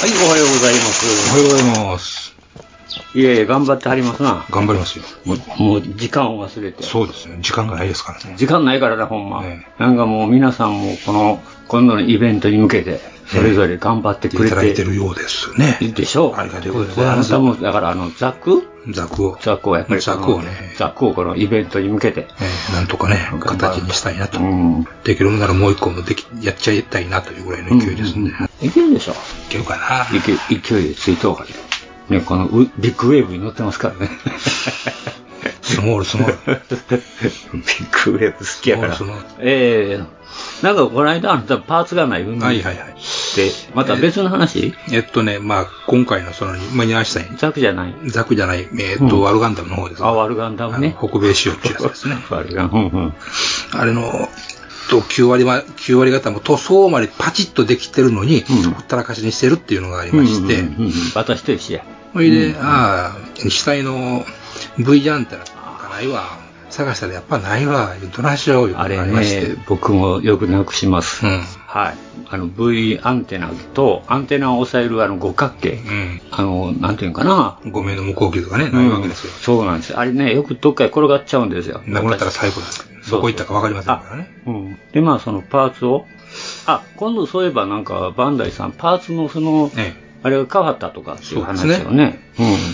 はい、おはようございます。おはようございます。いえいえ、頑張ってはりますな。頑張りますよ。もう、もう時間を忘れて。そうですね。時間がないですからね。時間ないからな、ほんま。えなんかもう皆さんもこの、今度のイベントに向けて、それぞれ頑張ってくれいただいててるようですね。でしょう。ありがとうございますあなたも、だからあの、ザック？ザクを、ザックをやっぱりザクをねザックをこのイベントに向けて。えーなんとかね、形にしたいなと。うん。できるならもう一個もでき、やっちゃいたいなというぐらいの勢いですね。いけるでしょ。いけるかな。勢い勢いでついとうから。ね、このウビッグウェーブに乗ってますからね。スモールスモール。ビッグウェーブ好きやからそうそう。ええなんかこの間あなたパーツがない運動はいはいはい。で、また別の話、えっとね、まあ、今回のその、まあ、ニャーシさんに、ザクじゃない。ザクじゃない、えっと、うんワルガンダムの方ですあ、ワルガンダムね。北米仕様っていうやつですね。ワルガン、うんうん。あれの、と9割は、9割方も塗装までパチッとできてるのに、うんほったらかしにしてるっていうのがありまして、私と一緒や。それで、ああ、死体の V アンテナがないわ。探したらやっぱないわ。どないしよういうことあれがありまして。ね、僕もよくなくします。うん。はい。あの V アンテナと、アンテナを押さえるあの五角形。うん。あの、なんていうのかな。ごめんの向こう機とかね、ないわけですよ。そうなんですよ。あれね、よくどっかへ転がっちゃうんですよ。なくなったら最後です。どこ行ったかわかりませんからね。うん。で、まあ、そのパーツを、あ、今度そういえばなんか、バンダイさん、パーツのその、えあれが変わったとかっていう話そうですをね。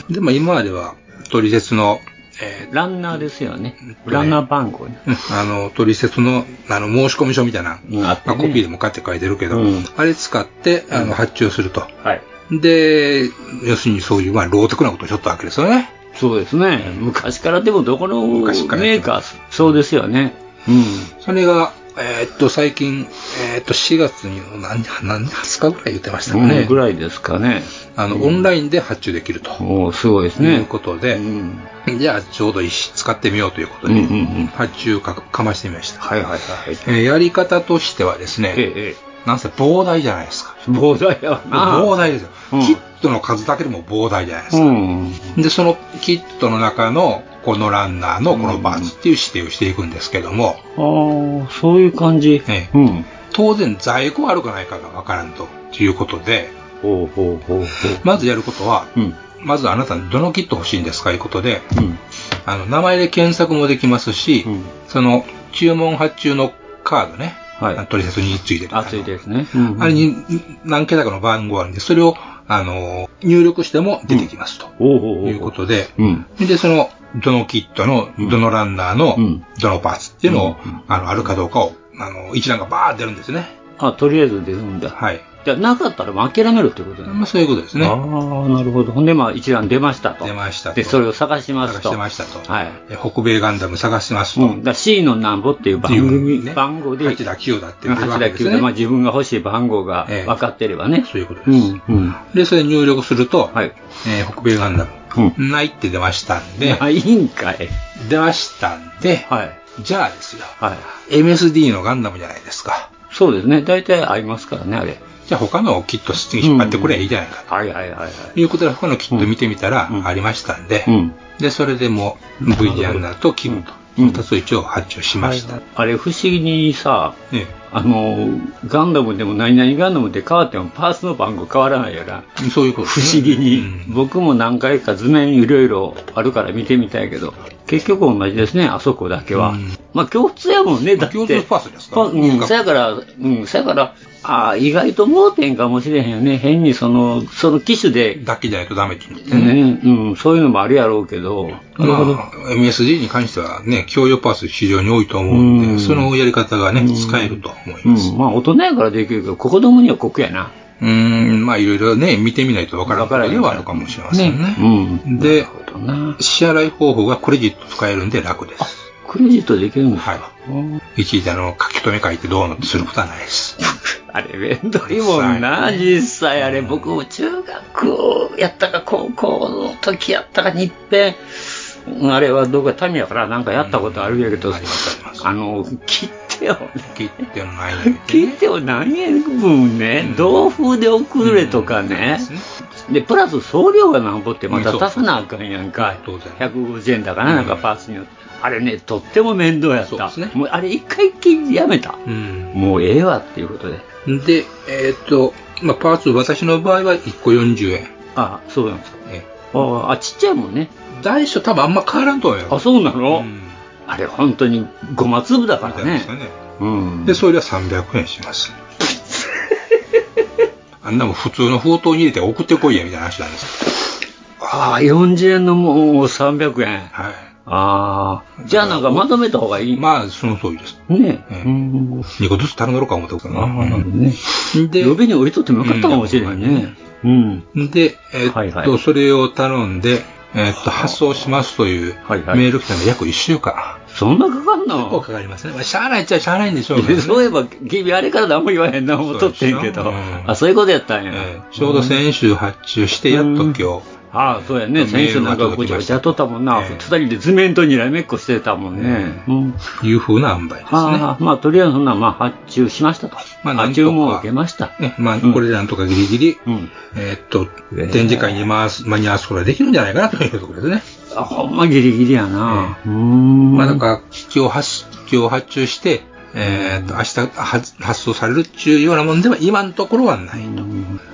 え。で、まあ今までは、取説の、えうん。ランナーですよねうん。ランナー番号ね。ーあの、取説の、あの、申込書みたいな、うん、まあ、ねコピーでも買って書いてるけど、うんあれ使って、あの、発注すると。はい。で、要するにそういう、まあ、ローテクなことをしょったわけですよね。そうですね。昔からでもどこのメーカー、そうですよね。うん。それが、えーっと、最近、えーっと、4月に何、何、20日ぐらい言ってましたかね。うんぐらいですかね。あの、オンラインで発注できると。もうすごいですいね。うことで、うん。じゃあちょうどいいし、使ってみようということで、うんうんうん発注かかましてみました。はいはいはい。えーやり方としてはですね、ええ、えなんせ膨大じゃないですか。え。膨大やわな。膨大ですよ、うんキットの数だけでも膨大じゃないですか。うん。で、そのキットの中の、このランナーのこのパーツっていう指定をしていくんですけども、ああ、そういう感じ。ええうん。当然在庫あるかないかがわからんということで、ほうほうほうほう。まずやることは、うん。まずあなたどのキット欲しいんですかいうことで、うん。あの、名前で検索もできますし、うんその、注文発注のカードね、はい取説についてる。熱いですね。あれに何桁かの番号あるんで、それを、あの、入力しても出てきますと。いうことで、うん。で、その、どのキットの、うんどのランナーのうん、どのパーツっていうのを、うんあの、あるかどうかを、あの、一覧がバーッ出るんですね。あ、とりあえず出るんだ。はい。じゃあなかったらもう諦めるってことだね。まあ、そういうことですね。ああ、なるほど。ほんで、まあ、一覧出ましたと。出ましたと。で、それを探しますと。探してましたと。はい。え北米ガンダム探してますと。うん。だ C のなんぼっていう番組、ね番号で、8だ9だって言ってるわ8だ9けですね。で、まあ自分が欲しい番号がええ分かってればね。そういうことです。うん。うん。で、それ入力すると、はい。えー北米ガンダム、うん。ないって出ましたんで、ないんかい。出ましたんで、はい。じゃあですよ。はい。MSD のガンダムじゃないですか。そうですね。大体合いますからね、あれ。じゃあ他のをキット引っ張ってくればいいじゃないかと。はいはいはいはい。いうことで他のキット見てみたらありましたんで、うん。で、それでもう V ジャンナーとキムと、うん二つ一応発注しました。あれ不思議にさ、えあの、ガンダムでも何々ガンダムで変わってもパーツの番号変わらないよな。えそういうこと不思議に、うん僕も何回か図面いろいろあるから見てみたいけど、結局同じですね、あそこだけは。うんまあ共通やもんね、だって。共通パーツですかパうん、そやから、うん、そやから、ああ、意外と盲点かもしれへんよね。変にその、その機種で、だけじゃないとダメって言ってね。ね、うん、そういうのもあるやろうけど、なるほど。まあ、MSD に関してはね、共用パーツ非常に多いと思うんで、うんそのやり方がね、使えると思います。うん、まあ大人やからできるけど、子供には酷やな。うーん、まあいろいろね、見てみないとわからんことではあるかもしれませんね。うん。で。支払い方法がクレジット使えるんで楽です。クレジットできるんですか？はい。うんいちいちあの、書き留め書いてどうのすることはないです。あれ、めんどいもんな、実際。あれ、僕も中学やったか、高校の時やったか、日遍、あれはどうか民やからなんかやったことあるやけど、ありますあります。あの、切ってよ、切ってのないのにね。切ってよ何円分ね、同封で送れとかね。で、プラス送料がなんぼってまたうんそう足さなあかんやんか。当然150円だからなんかパーツによって。あれね、とっても面倒やった。そうですねもうあれ一回きりやめた。うん。もうええわっていうことで。で、えーっと、まあ、パーツ、私の場合は1個40円。あそうなんですか。えああ、ちっちゃいもんね。大小多分あんま変わらんと思うよ。あ、そうなの、うんあれ本当にごま粒だからねね。うん。で、それは300円します。あんなもん普通の封筒に入れて送ってこいや、みたいな話なんですああ、40円のもんを300円。はい。ああ。じゃあなんかまとめた方がいい。まあ、その通りです。ねええうん。2個ずつ頼んだろうか思ってことああ、なるほどね。で、予備に置いとってもよかったかもしれんね。うん。で、えーっと、それを頼んで、えーっと、発送しますというメール来たので約1週間。そんなかかん結構のかかりますね。まあ、しゃあないっちゃしゃあないんでしょうけど、ね。そういえば、君あれから何も言わへんな思っとってんけど。うんあ、そういうことやったんや。えーちょうど先週発注して、やっと今日、ああ、そうやね。先週なんかごちゃごちゃとったもんな。ええ二人で図面とにらめっこしてたもんね。うん。いう風な塩梅ですね。ああ、まあ、とりあえずそんな、まあ、発注しましたと。まあ発注も受けました。ね、まあ、うんこれでなんとかギリギリ、うん。えーっと、えー展示会に回す、間に合わすことができるんじゃないかなというところですね。あ、ほんまギリギリやな。うーん。まあ、だから、今日発、今日発注して、えーっと、明日発発送されるっていうようなもんでは今のところはないと。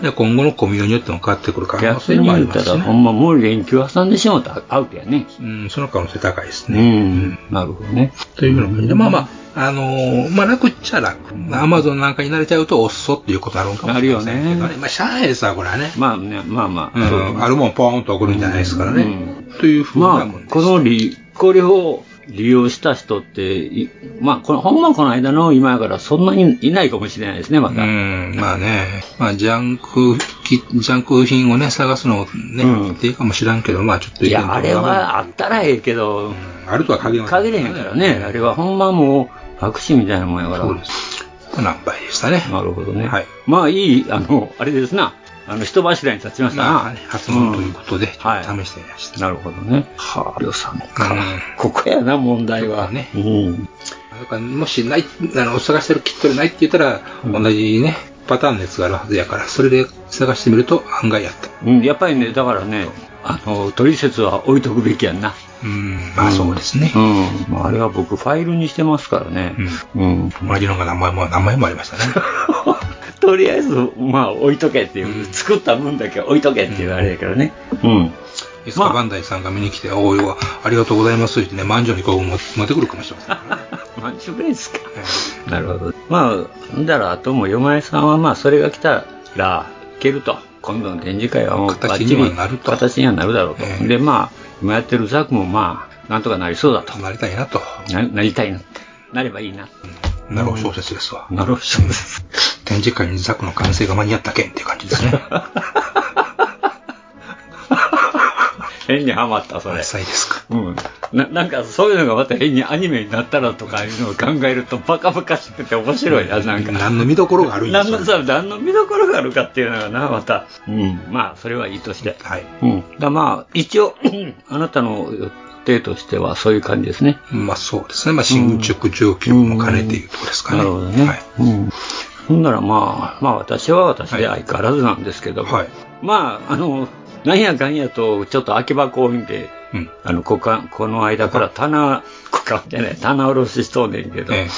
で今後のコミュニによっても変わってくる可能逆性もありますしね。ほんまもう連休挟んでしまうとアウトやね。うん、その可能性高いですうね。ん。なるほどね。というような感じで、まあまあ、あのーまあ楽っちゃ楽。アマゾンなんかに慣れちゃうと、おっそっていうことあるんかもしれませんけどあるよねまあ、しゃあないですわ、これはね。まあね、まあまあ。うんあるもんポーンと送るんじゃないですからね。うんというふうまあなもんで、す。この利、これを利用した人って、いまあ、この、ほんまこの間の今やからそんなにいないかもしれないですね、また。うん、まあね、まあ、ジャンク、きジャンク品をね、探すのね、うんっていいかもしらんけど、まあちょっといや、あれはあったらええけど、うんあるとは限らない。限れへんからね。あれはほんまもう、白紙みたいなもんやから。そうです。何倍でしたね。なるほどね。はいまあいい、あの、あれですな。あの、人柱に立ちましたな。まあね、発問ということで、ちょはいっと試してみました。なるほどね。はあ、予算か。うんここやな、問題は。ねうん。だからもしない、あの、探してるキットでないって言ったら、同じね、パターンのやつがあるはずやから、それで探してみると案外やった。うん、やっぱりね、だからね、あの、取説は置いとくべきやんな。うん、まあそうですねう。ん。まあ、あれは僕、ファイルにしてますからね。うん。同じのが名前も、名前もありましたね。とりあえず、まあ、置いとけっていう、作った分だけ置いとけっていうあれやからね。うん。いつかバンダイさんが見に来て、おいは、ありがとうございますってね、満場にこう持持ってくるかもしれませんね。マンチュベースか。なるほど。まあ、だから、あとも、よまえさんは、まあ、それが来たら、いけると。今度の展示会はもう、形にはなると形にはなるだろうと。ええで、まあ、今やってるザクも、まあ、なんとかなりそうだと。なりたいなと。ななりたいなって。なればいいな。なるほど小説ですわ。なるほど。展示会にザクの完成が間に合ったけんっていう感じですね。変にハマった、それ。浅いですか。うん。な、なんか、そういうのがまた変にアニメになったらとかいうのを考えると、バカバカしくて面白いな、なんか。何の見どころがあるんです何のさ、何の見どころがあるかっていうのがな、また。うん。まあ、それはいいとして。はい。うん。だまあ、一応、あなたの程としてはそういう感じですね。まあそうですね。まあ進捗状況も兼ねていうところですかね。なるほどね。はい。うん。ほんならまあ、まあ私は私で相変わらずなんですけど、はい。まあ、あの、なんやかんやと、ちょっと空き箱を見て、うん。あの、こかこの間から棚、こかじゃない、棚卸ししとんねんけど、え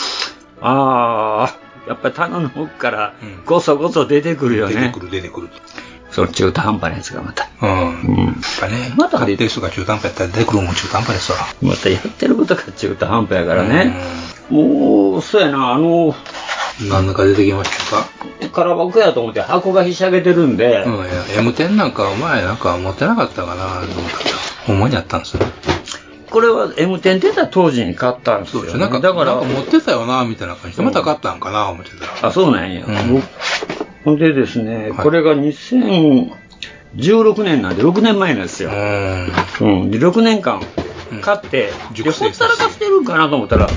ああ、やっぱり棚の奥からうんごそごそ出てくるよね。え出てくる、出てくる。その中途半端なやつがまた。うん。うん。やっぱね、また買ってる人が中途半端やったら出てくるのも中途半端ですわ。またやってることが中途半端やからね。もう、そうやな、あの、うん。何らか出てきましたか？空箱やと思って箱がひしゃげてるんで、うん、いや M10 なんかお前なんか持ってなかったかなと思ったけど、ほんまにあったんですよ。これは M10 出た当時に買ったんですよ、そうですよ。なんか、だから、なんか持ってたよな、みたいな感じで、また買ったんかな、思ってたら。あ、そうなんや。うんでですね、はいこれが2016年なんで6年前なんですよ。うん。で、6年間買って、で、ほったらかしてるんかなと思ったら、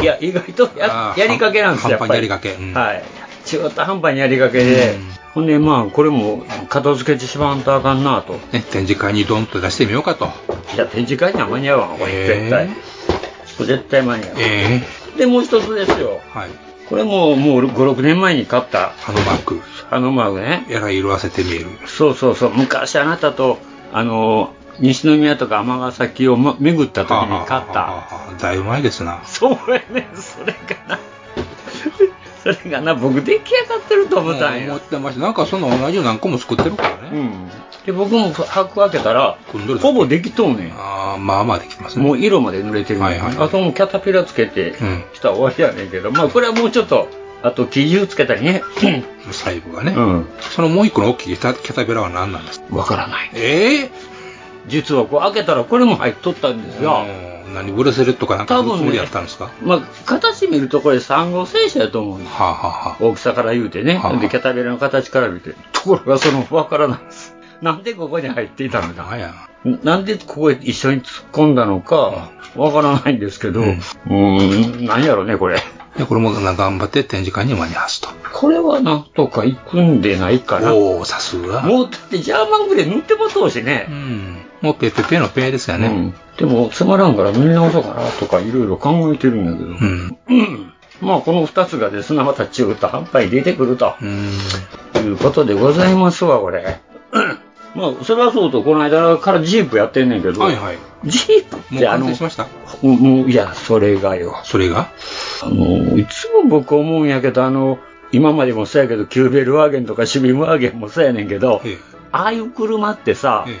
いや、意外とややりかけなんですよ、半端にやりかけうんはい。中途半端にやりかけで、ほんで、まあ、これも片付けてしまわんとあかんなと。ね、展示会にドンと出してみようかと。いや、展示会には間に合わん、これ、絶対。絶対間に合わん。えで、もう一つですよ。はい。これももう5、6年前に買った、ハノマーク。あのマークね。やら色あせて見える。そうそうそう。昔あなたと、あの、西宮とか尼崎を、ま、巡った時に買った。あだいぶ前ですな。そうやね。それがな。それがな、僕出来上がってると思ったん思よ。ってました。なんかその同じの何個も作ってるからね。うん。で、僕も箱開けたらほぼできとんねん。まあまあできてますね。もう色まで濡れてる、はいはいあともうキャタピラつけて、うんしたら終わりやねんけど、まあこれはもうちょっと、あと生地つけたりね。細部がね。うん。そのもう一個の大きいキャタピラは何なんですか？わからない。ええ？実はこう開けたらこれも入っとったんですよ。うん何ブレスレットかなんかのつもりやったんですか？まあ、形見るとこれ3号戦車やと思うんです。はあ、はあは大きさから言うてね。はあで、キャタビラの形から見て。ところがその、わからないです。なんでここに入っていたのあ、か。なんでここへ一緒に突っ込んだのか、わからないんですけど、うーん、なんやろね、これ。で、これもな頑張って展示会に間に合わすと。これはなんとか行くんでないかな。おおさすが。もうだってジャーマングレー塗ってもとうしねう。ん。もうペペペのペですよね。うん。でも、つまらんから塗り直そうかなとかいろいろ考えてるんだけど。うん。うん。まあ、この二つがですね、また中途半端に出てくると。うん。いうことでございますわ、これ。まあ、それはそうと、この間からジープやってんねんけど、はいはい。ジープってあの完成し、ました？もう、いや、それがよ。それが？あの、いつも僕思うんやけど、あの、今までもそうやけど、キューベルワーゲンとかシュビムワーゲンもそうやねんけど、ええ。ああいう車ってさ、ええ。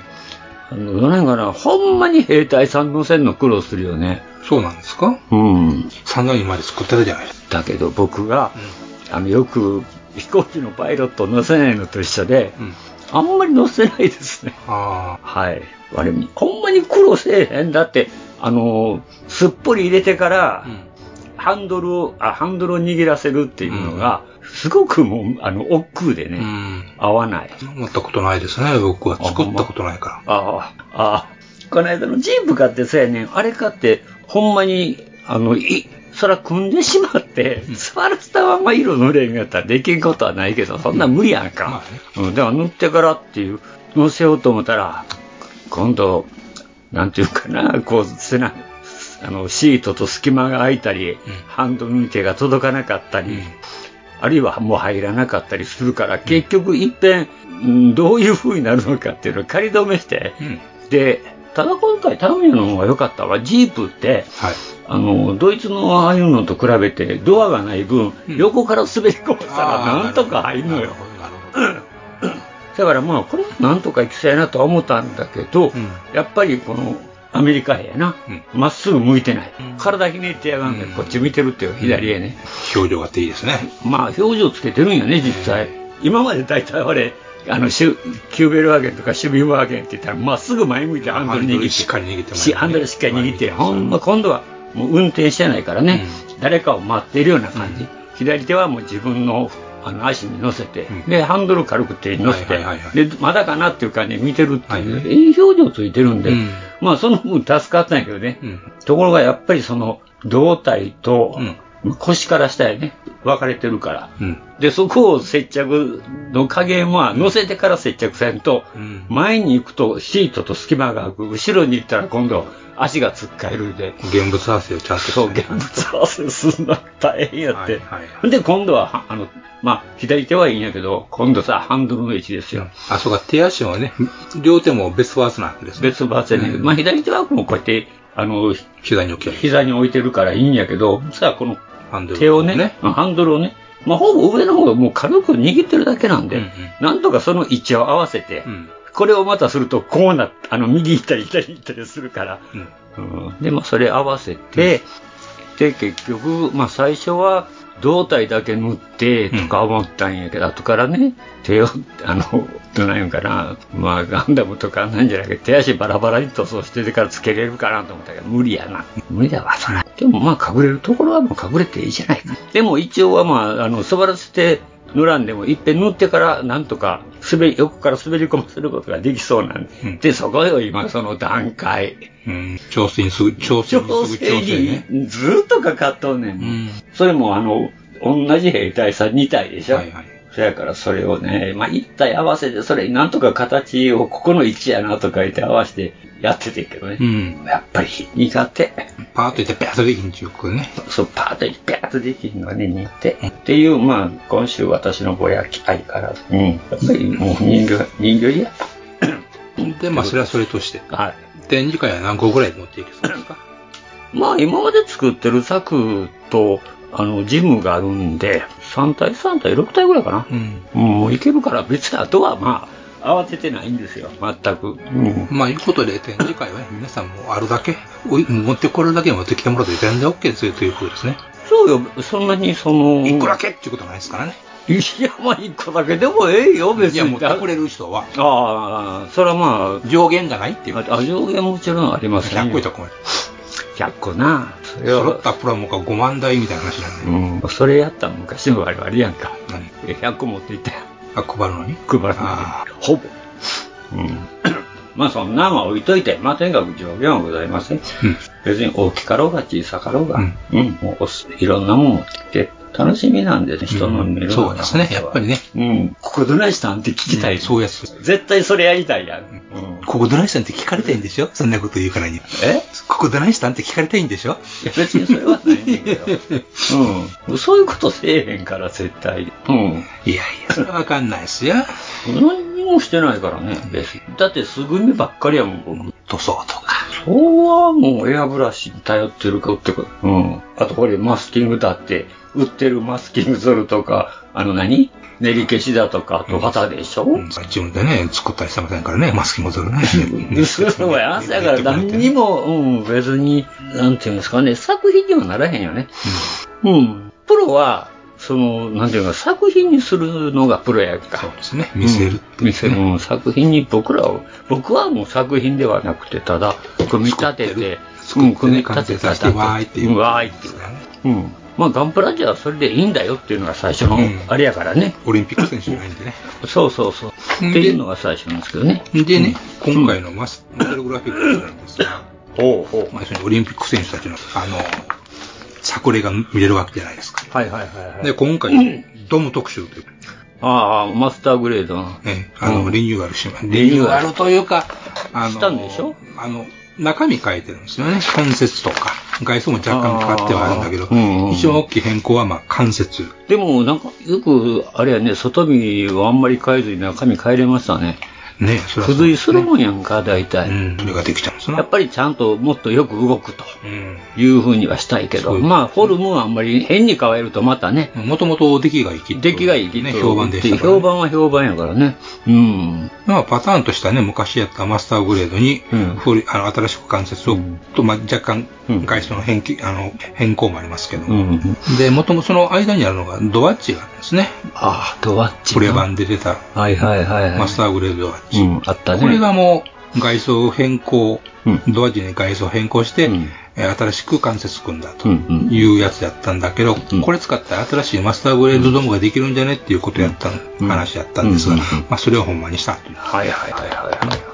あの、なんかな、ほんまに兵隊さん乗せんの苦労するよね。そうなんですか？うん。三段まで作ってたじゃないですか。だけど僕が、あの、よく飛行機のパイロットを乗せないのと一緒で、うん。あんまり乗せないですね。あはい。あれ、ほんまに苦労せえへんだって、あの、すっぽり入れてからあ。う、ん。ハンドルを、あ、ハンドルを握らせるっていうのが、すごくもう、あの、億劫でね、うん。合わない。思ったことないですね、僕は。作ったことないから。ああ、ああ。この間のジープ買ってそうやねん。あれ買って、ほんまに、あの、い、そら組んでしまって、座らせたまま色塗れんやったらできんことはないけど、そんなん無理やんか。まうん、だから塗ってからっていう、乗せようと思ったら、今度、なんていうかな、こう、せな、あの、シートと隙間が空いたり、ハンドルに手が届かなかったり、あるいはもう入らなかったりするから、結局いっぺん、うんどういう風になるのかっていうのを仮止めして、うん。で、ただ今回タミヤの方が良かったわ。ジープって、はい。あの、ドイツのああいうのと比べてドアがない分、うん横から滑り込ませたらなんとか入るのよ。だからまあ、これはなんとかいきそうやなとは思ったんだけど、うんやっぱりこの、アメリカ兵やなうん。ま、っすぐ向いてない。うん体ひねってやがんで、うんこっち見てるってよ、左へね。表情があっていいですね。まあ、表情つけてるんやね、実際。今まで大体俺、あの、シュキューベルワーゲンとかシュビーワーゲンって言ったら、まっすぐ前向いてハンドル握って。しっかり握ってますしハンドルしっかり握って、ほんま今度はもう運転してないからね、誰かを待っているような感じ。左手はもう自分のあの足に乗せて、うんで、ハンドル軽く手に乗せて、で、まだかなっていう感じで見てるっていう、はいいい表情ついてるんで、うんまあその分助かったんやけどね。うん。ところがやっぱりその胴体とうん腰から下やね。分かれてるから。うん。で、そこを接着の加減は乗せてから接着せんと、うん。前に行くとシートと隙間が空く。後ろに行ったら今度足がつっかえるで。現物合わせをちゃんとそう、現物合わせすんの大変やって。はいはいはいで、今度は、はあの、まあ、左手はいいんやけど、今度さ、ハンドルの位置ですよ。あ、そうか、手足もね、両手も別パーツなわけですね。別バーツやねうんまあ、左手はもうこうやって、あの、膝に置き。膝に置いてるからいいんやけど、さあ、この手をね、うん。ハンドルをね、まあ、ほぼ上の方がもう軽く握ってるだけなんで、うんうん。なんとかその位置を合わせて、うん。これをまたすると、こうなっあの、右行ったり左行ったりするから、うん。うん。で、まあ、それ合わせて、で、結局、まあ、最初は、胴体だけ塗って、とか思ったんやけど、後からね、手を、あの、どないんかな、まあ、ガンダムとかなんじゃなくて、手足バラバラに塗装してからつけれるかなと思ったけど、無理やな。無理だわ、そら。でもまあ、隠れるところはもう隠れていいじゃないか。でも一応はまあ、あの、座らせて、塗らんでも、いっぺん塗ってから、なんとか、滑り、横から滑り込ませることができそうなんで、うんで、そこよ、今、その段階。うん。調整にすぐ、調整に調すぐ調整整ね。にずーっとかかっとんねん。うん。それもあの、同じ兵隊さん2体でしょ。はいはい。そやからそれをね、まあ1体合わせて、それになんとか形をここの位置やなとか言って合わせてやっててんけどね。うん。やっぱり苦手。パーッといって、ペアとできんちゅうことね。そう、パーッとピャーッとできるのがね、似て。っていう、まあ、今週私のぼやき相変わらず。うん。やっぱりもう人形、人形嫌。で、まあ、それはそれとして。はい。展示会は何個ぐらい持っていけそうですか？まあ今まで作ってる作と、あの、ジムがあるんで、3体、3体、6体ぐらいかな。うん。うん、もういけるから別にあとはまあ、慌ててないんですよ、全く。うん。まあ、いうことで、展示会はね、皆さんもあるだけ、持ってこれるだけ持ってきてもらって全然 OK ですよということですね。そうよ、そんなにその、一個だけっていうことはないですからね。いや、まあ一個だけでもええよ、別に。いや、持ってこれる人は、ああ、それはま上限がないっていうあ、あ上限もちろんありますね。100個いたら困る。100個な。それは、揃ったプラモが5万台みたいな話だね。うん、それやったら昔の我々やんか。何？え100個持っていったよ。あ、配るのに？配るのにあ。ほぼ。うん。まあそんなんは置いといて、まあとにかく上限はございません。うん。別に大きかろうが小さかろうが、ううんん、もういろんなもんを切って、楽しみなんでね、人の見るのがそうですね、やっぱりね。うん。ここどないしたんって聞きたい。そうやつ。絶対それやりたいやん。うん。ここどないしたんって聞かれたいんでしょそんなこと言うからに。え？ここどないしたんって聞かれたいんでしょ？いや別にそれはないねんけど。うん。そういうことせえへんから、絶対。うん。いやいや、それはわかんないですよ。何にもしてないからね、別に。だってすぐみばっかりやもん、僕。塗装とか。そうはもうエアブラシに頼ってるかってこと。うん。あとこれマスキングだって、売ってるマスキングゾルとか、あの何？練り消しだとか、あと旗でしょ、うん自分でね、作ったりしてませんからね、マスキングするね。そうや、だから何にも、うん、別に、なんていうんですかね、作品にはならへんよね。うん。プロは、その、なんていうか、作品にするのがプロやんか。そうですね。見せるって見せる、うん作品に僕らを、僕はもう作品ではなくて、ただ、組み立てて、てね、完成させて、わーいっていう。うんわーいっていう。うん。まあ、ガンプラジアはそれでいいんだよっていうのが最初のうん、あれやからね。オリンピック選手じゃないんでね。そうそうそう。でっていうのが最初なんですけどね。でね、今回のマス、モデルグラフィックなんですが、ほうほまあ、オリンピック選手たちの、あの、作例が見れるわけじゃないですか。はいはいはいはい。で、今回、ドム特集という、ああ、マスターグレードの。ね、あの、うんリニューアルしま、リニューアルリニューアルというか、あの、したんでしょ？あの、中身変えてるんですよね。関節とか。外装も若干変わってはあるんだけど、うんうん一番大きい変更は、まあ、関節。でも、なんか、よく、あれやね、外見をあんまり変えずに中身変えれましたね。ね、付随するもんやんか、大体。うん、それができちゃうんですな。やっぱりちゃんともっとよく動くとうん。いうふうにはしたいけど、まあ、フォルムはあんまり変に変えるとまたね、もともと出来がいいき出来がいいきね、評判でした。評判は評判やからね。うん。まあ、パターンとしてはね、昔やったマスターグレードに、うんあの新しく関節を、うんと、まあ、若干うん外装の変形あの変更もありますけど、うん。で、もともとその間にあるのがドワッチがあるんですね。ああ、ドワッチな。プレ版で出たはいはいはいはい。マスターグレードドワッチ。うん、あったね。これがもう外装変更、うん。ドワッチに外装変更して、うん。えー新しく関節組んだというやつやったんだけど、うん。これ使ったら新しいマスターグレードドームができるんじゃねっていうことやった、うん。話やったんですが、まあそれをほんまにしたという。はいはいはいはいはい。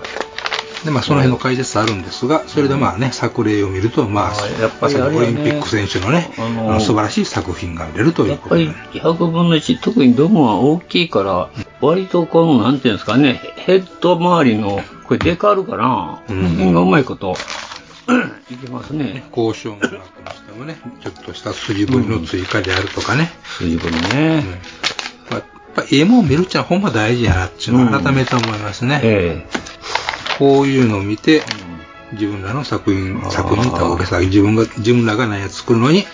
で、まあ、その辺の解説あるんですが、それでまあね、作例を見ると、まあ、やっぱりオリンピック選手のね、あのーあの素晴らしい作品が見れるということでやっぱり100分の1、特にドムは大きいから、割とこの、なんていうんですかね、ヘッド周りの、これデカールかな、この辺がうまいこと、いきますね。交渉の中にしてもね、ちょっとした筋彫りの追加であるとかね。筋彫りね。まあやっぱ絵も見るっちゃほんま大事やなっていうのを改めて思いますね。えこういうのを見て、自分らの作品、作品と大げさ、自分が、自分らが何や作るのに、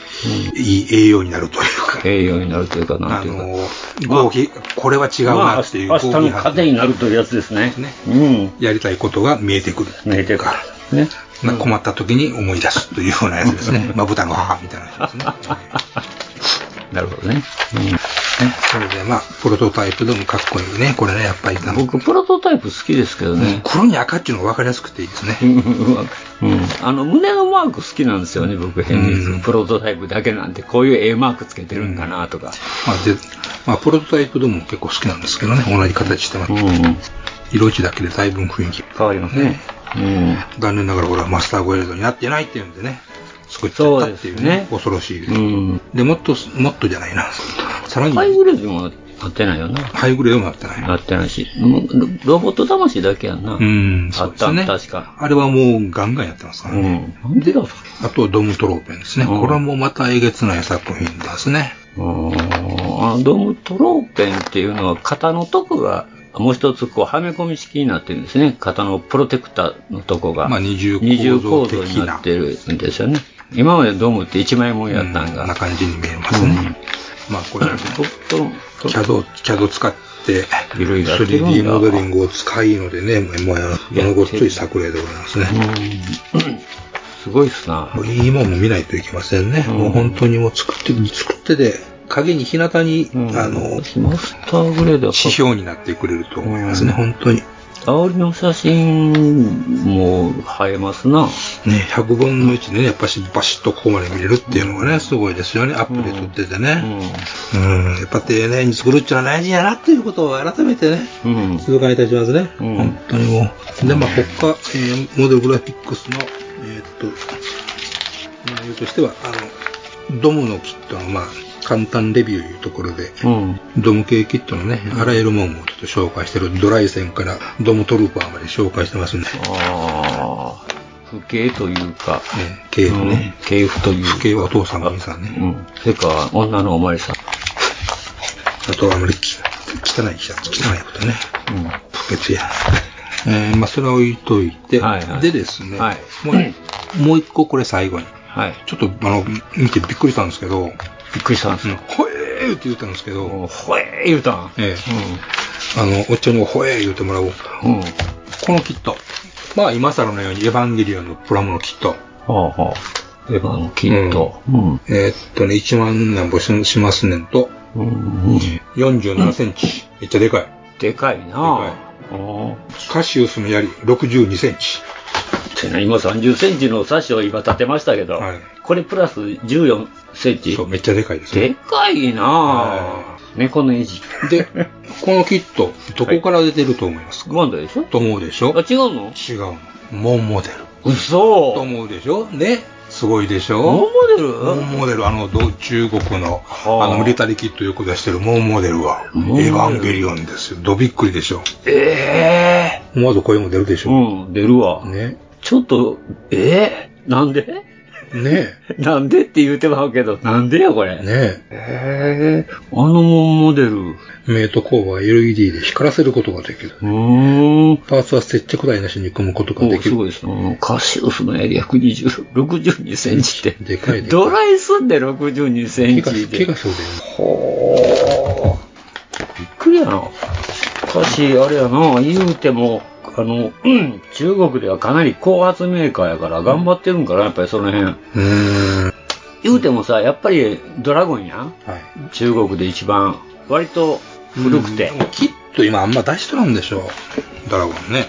いい栄養になるというか。栄養になるというか、なんあていうか。の、合否、これは違うなっていうまあ、明日の糧になるというやつですね。うん。やりたいことが見えてくる。見えてくる。ね。まあ困った時に思い出すというようなやつですね。まあ、豚の母みたいなやつですね。なるほどね。ねそれで、まあ、プロトタイプでもかっこいいね。これね、やっぱり。僕、プロトタイプ好きですけどね。黒に赤っていうのが分かりやすくていいですね。うん。あの、胸のマーク好きなんですよね、僕、変に。プロトタイプだけなんて、こういう A マークつけてるんかなとか。まあ、で、まあ、プロトタイプでも結構好きなんですけどね。同じ形してます。色地だけでだいぶ雰囲気変わりますね。うん。残念ながら、ほら、マスターグレードになってないっていうんでね。作っちゃったっていうね。そうですね恐ろしい。うん。で、もっと、もっとじゃないな。さらに、ハイグレードもなってないよな。ハイグレードもなってない。なってないし。ロロボット魂だけやんな。うん、あった、そうですね。確か。あれはもうガンガンやってますからね。うん。で、あと、ドムトローペンですね。うんこれもまたえげつない作品ですね。うんあのドームトローペンっていうのは型のとこがもう一つこうはめ込み式になってるんですね。型のプロテクターのとこが。まあ二重二重構構造になってるんですよね。今までドームって一枚もんやったんが。な感じに見えますね。まあこれ、キャド、キャド使って、いろいろやってるんだ 3D モデリングを使いのでね、もう、ものごっつい作例でございますね。すごいっすな。いいもんも見ないといけませんね。もう本当にもう作って、作ってで、影に日向に、あの、マスターグレードは指標になってくれると思いますね、本当に。煽りの写真も映えますな。ね、100分の1でね、やっぱしバシッとここまで見れるっていうのがね、すごいですよね。アップで撮っててね。うん。やっぱ丁寧に作るっていうのは大事やなっていうことを改めてね、うん。痛感いたしますね。本当にもう。で、まあ、他、えーモデルグラフィックスの、えーっと、内容としては、あの、ドムのキットの、まあ、簡単レビューいうところで、うん。ドム系キットのね、あらゆるものをちょっと紹介してる、ドライ線からドムトルーパーまで紹介してますんで。ああ。不敬というか。ね、系譜ね。系譜というか。不敬はお父さんお兄さんね。うん。それか、女のおまりさん。あと、あまりき汚い汚いことね。うん。不潔や。えー、まあ、それは置いといて、でですね、もうもう一個これ最後に。はい。ちょっと、あの、見てびっくりしたんですけど、びっくりしたんですよ。ほえーって言ったんですけど、ほえー言うたんええあの、おっちゃんにほえー言うてもらおう。このキット。まあ、今更のようにエヴァンゲリオンのプラモのキット。はあはあ。エヴァのキット。うんえーっとね、1万なんぼししますねんと、47センチ。めっちゃでかい。でかいなでかい。カシウスの槍、62センチ。ってな今30センチのサッシを今立てましたけど、これプラス14そう、めっちゃでかいですでかいなぁ。猫の餌食。で、このキット、どこから出てると思いますか、モンドでしょ？と思うでしょ？あ、違うの？違うの。モンモデル。嘘と思うでしょ？ね。すごいでしょ？モンモデル？モンモデル、あの、ど中国の、あの、ミリタリーキットよく出してるモンモデルは、エヴァンゲリオンですよ。どびっくりでしょ？ええ思わず声も出るでしょ？うん、出るわ。ね。ちょっと、ええ？なんで？ね なんでって言うてまうけど、なんでやこれ。え。ねええあのモデル。メイトコーバー LED で光らせることができる。うん。パーツは接着剤なしに組むことができる。すごいですね。カシウスのエリア120、62センチって。でかいでかい。ドライすんで62センチで。怪我そうほー。びっくりやな。しかし、あれやな、言うても、あの、うん、中国ではかなり高圧メーカーやから頑張ってるんかな、やっぱりその辺。うん。言うてもさ、やっぱりドラゴンやん。はい。中国で一番、割と古くて。キット今あんま出しとらんでしょ。ドラゴンね。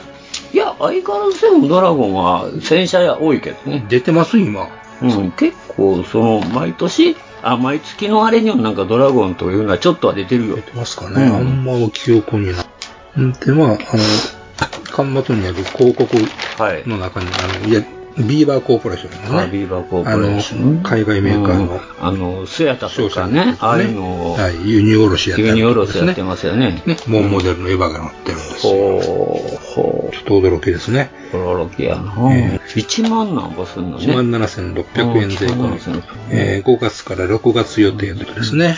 いや、相変わらずでもドラゴンは戦車や多いけどね。出てます今。うん、結構、その、毎年、あ、毎月のあれにはなんかドラゴンというのはちょっとは出てるよ。出てますかね。あんま記憶にない。んで、まあ、あの、巻末にある広告はい。の中に、あの、いや、ビーバーコーポレーションね、ビーバーコーポレーション。海外メーカーのうんあの、スヤタとかね、ああいうのを、はい、輸入卸やって輸入るん卸やって。ますよね。ね、モンモデルのエヴァが載ってるんですよ。ほう、ほちょっと驚きですね。う、驚きやな。え1万なんぼすんのね。17,600円税込みうん17,600。えー5月から6月予定というですね。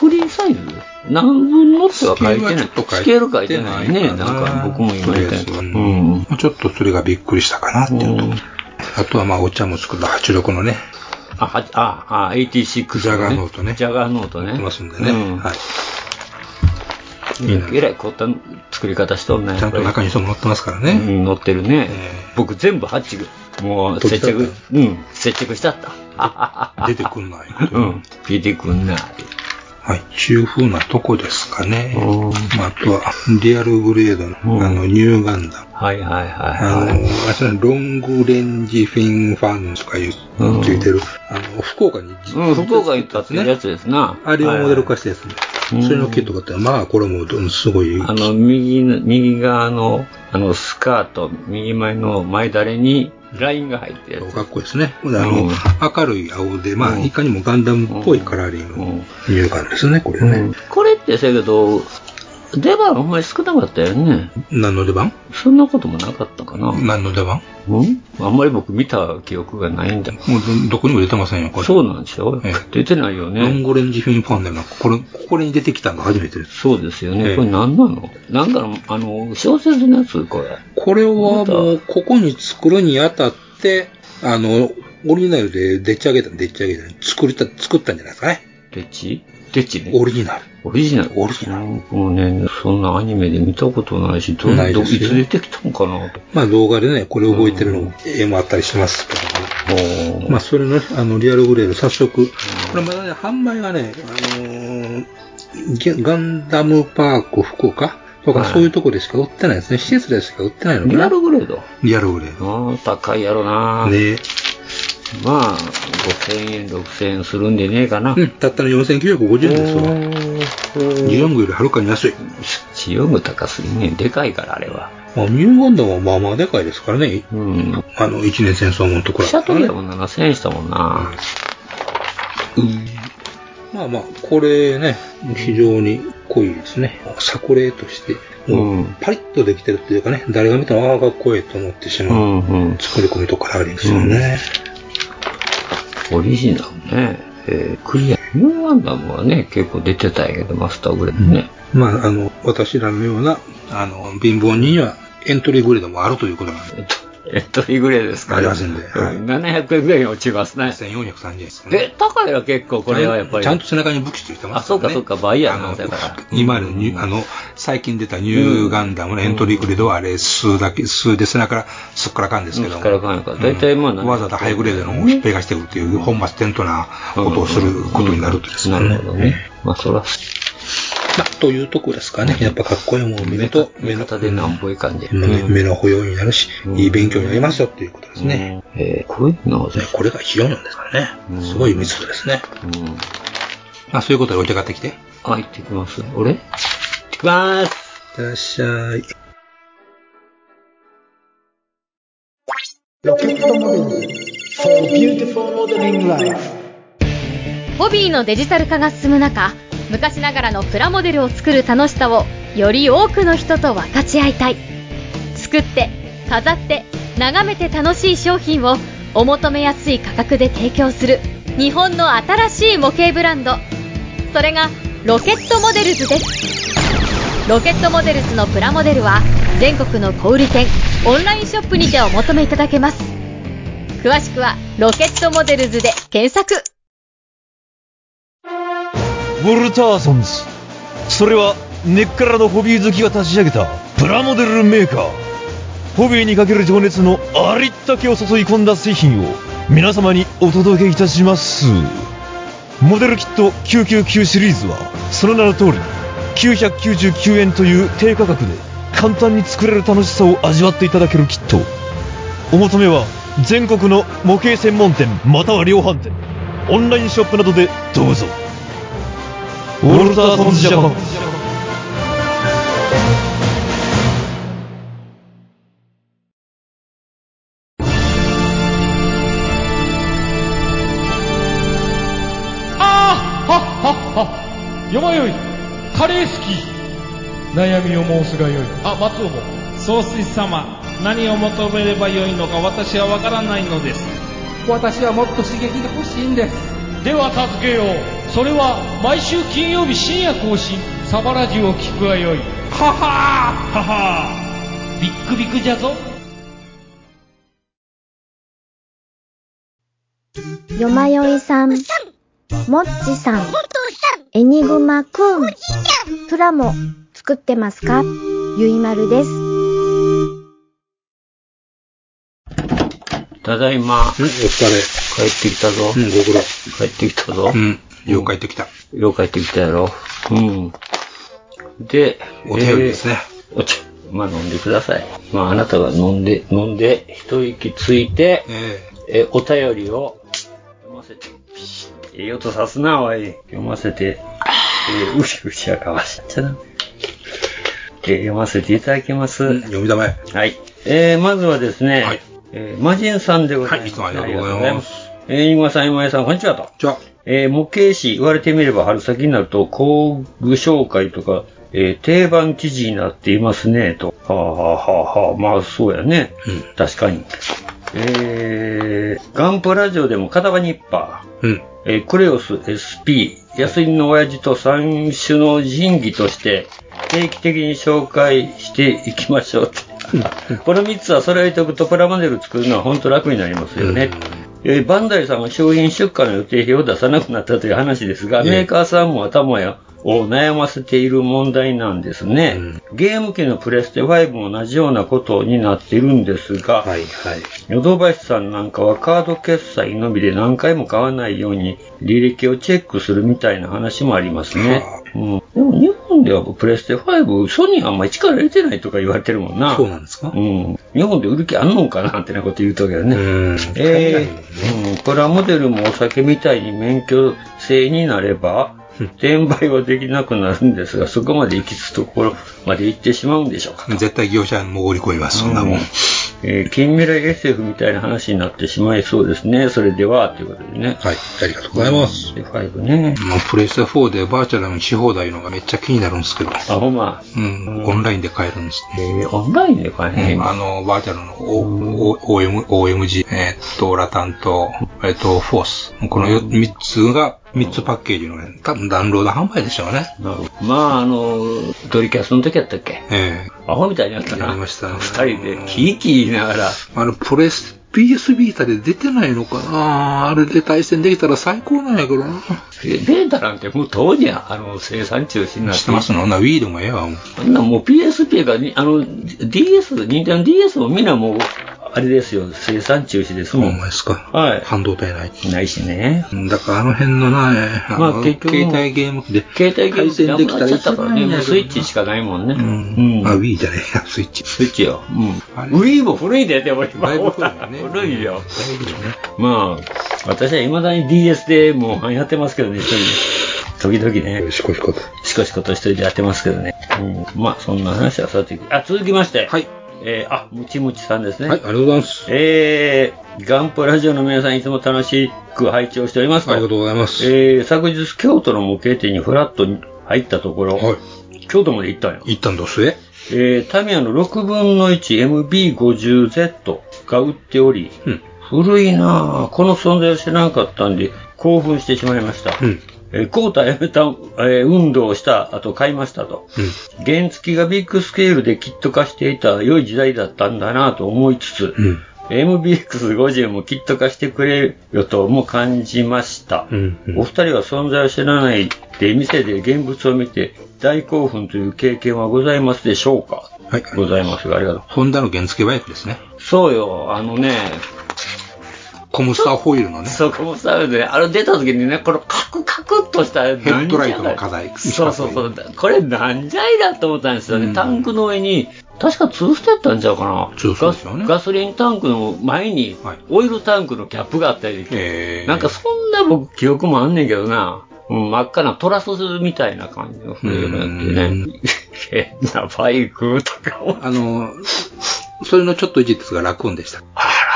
フリーサイズ？何分のっては書いてない。スケール書いてないね。なんか僕も今言ったよとりあえずうん。ちょっとそれがびっくりしたかなっていうと。あとはまあお茶も作った86のね、あ、はあ、あ、86、ジャガーノートねジャガーノートね。やってますんでね。うんはい。えらい凝った作り方しとんね。ちゃんと中に人も載ってますからうね。ん、乗ってるね。え僕全部ハッチ、もう接着、うん、接着しちゃった。出てくんない。うん、出てくんない。はい。中風なとこですかね。うんまあ、あとは、リアルグレードの、うんあの、ニューガンダム。はいはいあの、はいはい。あそれロングレンジフィンファンとかいう、うんついてる、あの、福岡に、うん、福岡に立ってるやつですな。あれをモデル化ししたやつね。うんそれのキットがあって、まあ、これもどすごい。あの、右の、右側の、あの、スカート、右前の前だれに、ラインが入ってる。かっこいいですね。あの、うん明るい青で、まあ、うんいかにもガンダムっぽいカラーリングうんの入管ですね、これね。うんこれってせやけど、出番あんまり少なかったよね。何の出番？そんなこともなかったかな。何の出番？うん？あんまり僕見た記憶がないんだ。もうど、どこにも出てませんよ、これ。そうなんでしょ？ええ出てないよロンね。ゴレンジフィンファンダムの、これ、これに出てきたのが初めてです。そうですよね。ええこれ何なの？なんかの、あの、小説のやつこれ。これはもう、ここに作るにあたって、あの、オリジナルででっち上げた、でっち上げた、作りた、作ったんじゃないですかね。デッチデッチね。オリジナル。オリジナル。オリジナルもうね、そんなアニメで見たことないし、どどいつ出てきたのかなと。まあ動画でね、これ動いてるの、絵もあったりしますけども。おーまあそれのね、あの、リアルグレード、早速、これまだね、販売がね、あのーゲガンダムパーク福岡？とかはいそういうとこでしか売ってないですね。施設でしか売ってないのかな。リアルグレードリアルグレード。ああ、高いやろな。ねまあ、5000円、6000円するんでねえかな。うん、たったの4950円ですわ。ジオングよりはるかに安い。チヨング高すぎね。でかいから、あれは。まあ、ニューガンダムはまあまあでかいですからね。うん。あの、一年戦争もんと比べシャト。ルでも7000円したもんな。まあまあ、これね、非常に濃いですね。作例として、もううんパリッとできてるっていうかね、誰が見てもああ、かっこいいと思ってしうまう。んうん。作り込みとかあるんですよね。オリジナルね。えークリア。ニューガンダムはね、結構出てたんやけど、マスターグレードね。まあ、あの、私らのような、あの、貧乏人にはエントリーグレードもあるということなんで、えっと、エントリーグレードですか？ありますんで。はい。うん700円ぐらいに落ちますね。1430円ですかね。え、高いわ、結構、これはやっぱり。ちゃんと背中に武器ついてますあそうかそうか倍やなあのだから。今のニュあの、最近出たニューガンダムのエントリーグレードはあれ、数だけ、数で背中からすっからかんですけども。すっからかんやから大体まあうんわざとハイグレードの引っぺがしてくるっていう本末転倒なことをすることになるとですね。なるほどね。まあ、そら、まあ、というとこですかね。やっぱかっこいいものを見ると、目の、方でなんぼい感じ。目の目の保養になるし、うんいい勉強になりますよっていうことですね。うん。えー、こういうのはねこれが費用なんですからね。うんすごい密度ですね。うん。まあ、そういうことでお茶買ってきて。あ、行ってきます。俺？行ってきます。てらっしゃい。ホビーのデジタル化が進む中昔ながらのプラモデルを作る楽しさをより多くの人と分かち合いたい。作って飾って眺めて楽しい商品をお求めやすい価格で提供する。日本の新しい模型ブランド。それがロケットモデルズです。ロケットモデルズのプラモデルは全国の小売店オンラインショップにてお求めいただけます。詳しくはロケットモデルズで検索。ォルターソンズ。それは根っからのホビー好きが立ち上げたプラモデルメーカー。ホビーにかける情熱のありったけを注い込んだ製品を皆様にお届けいたします。モデルキット999シリーズはその名の通り999円という低価格で簡単に作れる楽しさを味わっていただけるキット。お求めは全国の模型専門店または量販店オンラインショップなどでどうぞ。ウォルターソンズジャパン。あーはははよまよいカレー好き。悩みを申すがよい。あ松尾も。総帥様何を求めればよいのか私は分からないのです。私はもっと刺激が欲しいんです。では助けよう。それは毎週金曜日深夜更新。サバラジュを聞くがよい。ははー。ははー。ビックビックじゃぞ。よまよいさん、もっちさん、エニグマくん、プラモ作ってますか？ゆいまるです。ただいま。お疲れ。帰ってきたぞ。うん、ご苦労。帰ってきたぞ。うん。よう帰ってきた。よう帰ってきたやろ。うん。で、お便りですね。えーおちまあ飲んでください。まああなたが飲んで、飲んで、一息ついて、えお便りを読ませて、ピシッええ音さすな、おい。読ませて、えーうしうしやかわしちゃな。えー読ませていただきます。読みだめ。はい。えー、まずはですね、えー、マジンさんでございます。はいいつもありがとうございますす。えー、今さん、今井さん、こんにちはと。じゃあ、えー、模型師、言われてみれば春先になると、工具紹介とか、えー、定番記事になっていますね、と。はあ、はあはあはあ、まあそうやね。確かに。えー、ガンプラジオでも片場ニッパー。うん。えークレオス SP、安井の親父と三種の神器として、定期的に紹介していきましょう。この3つは揃えておくとプラモデル作るのは本当楽になりますよね。えーバンダイさんは商品出荷の予定表を出さなくなったという話ですが、ええメーカーさんも頭やを悩ませている問題なんですね。ゲーム機のプレステ5も同じようなことになっているんですが、ヨドバシさんなんかはカード決済のみで何回も買わないように履歴をチェックするみたいな話もありますね。うん、でも日本ではプレステ5、ソニーあんまり力入れてないとか言われてるもんな。そうなんですか？うん。日本で売る気あんのかなってなこと言うとけどね。えーうん、プラモデルもお酒みたいに免許制になれば、転売はできなくなるんですが、そこまで行き着くところまで行ってしまうんでしょうか。絶対業者に潜り込みます、そんなもん。えー近未来 SF みたいな話になってしまいそうですね。それでは、ということでね。はい、ありがとうございます。で、5ね。もうプレステ4でバーチャルのし放題のがめっちゃ気になるんですけど。あ、ほんま。うん、オンラインで買えるんですね。オンラインで買えねうんあの、バーチャルの O- O- OM OMG、えーっと、ラタンと、えーっと、フォース。この3つが、3つパッケージのね、多分ダウンロード販売でしょうね。まあ、あの、ドリキャスの時やったっけ？えアホみたいにやったな。やりましたね二人で、キーキー言いながら。えあの、プレス、PS ビータで出てないのかなあれで対戦できたら最高なんやけどな。えデータなんてもう当時は、あの、生産中止になって。知ってますの？な、Wii でもええわ。あんなもう PSP がに、あの、DS、ニンテン DS もみんなもう、あれですよ、生産中止ですもん。ほんまですか。はい。半導体ない。ないしね。うんだからあの辺のな、まあ結局携帯ゲーム機で、携帯ゲーム対戦できたらなくなっちゃったからね、もうスイッチししかないもんね。うん。あ、Wii じゃねえや、スイッチ。スイッチよ。うん。Wii も古いで、でも今。だいぶ古いよね。古いよ。まあ、私は未だに DS でもう半やってますけどね、一人で。時々ね。しこしこと。しこしこと一人でやってますけどね。うん。まあ、そんな話はさておき。あ、続きまして。はい。えー、あ、ムチムチさんですね。はい、ありがとうございます。えー、ガンプラジオの皆さんいつも楽しく拝聴しておりますと。ありがとうございます。えー、昨日京都の模型店にフラッと入ったところ、京都まで行ったんよ。行ったんだ、末。え？ー、タミヤの6分の 1MB50Z が売っており、古いなぁ。この存在を知らなかったんで、興奮してしまいました。えー、コータやめた、えー運動をした後買いましたと。原付がビッグスケールでキット化していた良い時代だったんだなと思いつつ、MBX50 もキット化してくれよとも感じました。お二人は存在を知らないで店で現物を見て大興奮という経験はございますでしょうか？はい。ございますが、ありがとう。ホンダの原付バイクですね。そうよ、あのね、コムスターホイールのね。そう、コムスターでね、あれ出た時にね、このカクカクっとしたヘッドライトの課題。そうそうそう。これなんじゃいだと思ったんですよね。タンクの上に、確かツーステやったんちゃうかな。ツーステですよねガスガソリンタンクの前に、オイルタンクのキャップがあったり、なんかそんな僕記憶もあんねんけどな。うん、真っ赤なトラスみたいな感じのフレームやってね。変なバイクとかも。あの、それのちょっといじったやつがラクーンでした。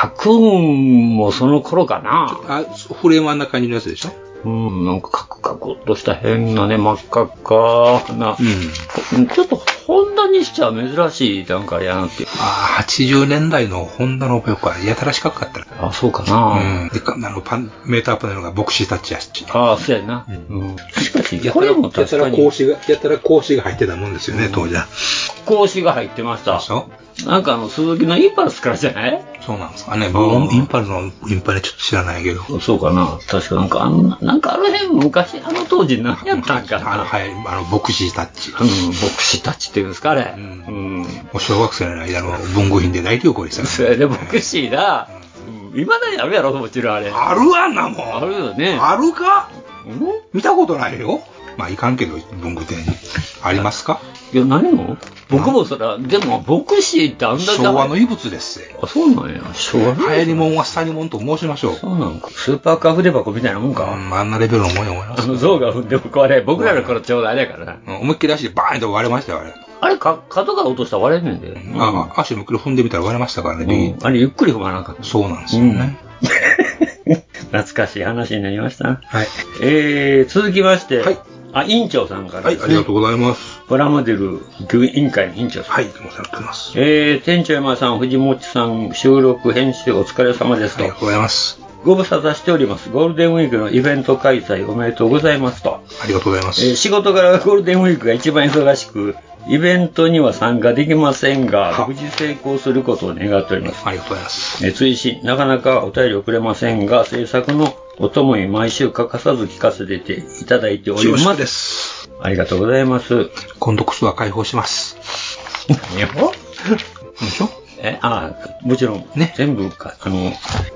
ラクーンもその頃かな。あ、フレームあんな感じのやつでしょうん、なんかカクカクっとした変なね、真っ赤っかな。うん。ちょっと、ホンダにしちゃ珍しい、なんかやなっていう。ああ、80年代のホンダのペコはやたら四角かったら。あ、そうかなうん。で、かあの、パン、メーターパネルがボクシータッチやし。ああ、そうやな。うん。しかし、これもやたら確かに格子が、やたら格子が入ってたもんですよね、当時は。格子が入ってました。なんかあの、鈴木のインパルスからじゃない？そうなんですかね。僕、インパルのインパルちょっと知らないけど。そうかな。確かなんかあんな、なんかあの辺昔、あの当時何やったんかな。あの、はい、あの、ボクシータッチ。うん、ボクシータッチっていうんですか、あれ。うん。もう小学生の間の文具品で大流行でしたそれでボクシーだ。いまだにあるやろ、もちろんあれ。あるわんなもん。あるよね。あるか？見たことないよ。まあ、いかんけど、文具店に。ありますか？いや、何も僕もそれは、でも、ボクシーってあんだけ。昭和の遺物ですぜ。あ、そうなんや。昭和流行りもんは下にもんと申しましょう。そうなんか。スーパーカー筆箱みたいなもんか。あんなレベルのもんや思います。あの像が踏んでも壊れ、僕らの頃ちょうどあれやからな。思いっきり足でバーンと割れましたよ、あれ。あれ、か、角から落としたら割れんねんで。ああ、足思いっきり踏んでみたら割れましたからね、右。あれ、ゆっくり踏まなかった。そうなんですよね。懐かしい話になりました。はい。えー、続きまして、あ、委員長さんからはい、ありがとうございます。プラモデル委員会の委員長さん。はい、お世話になってます。えー、店長山さん、藤本さん、収録、編集お疲れ様ですと。ありがとうございます。ご無沙汰しております。ゴールデンウィークのイベント開催おめでとうございますと。ありがとうございます。えー仕事柄ゴールデンウィークが一番忙しく、イベントには参加できませんが、無事成功することを願っております。ありがとうございます。えー追伸、なかなかお便り送れませんが、制作のお供に毎週欠かさず聞かせていただいております。です。ありがとうございます。今度こそは解放します。何をでしょ？え、ああ、もちろん、ね、全部か、あの、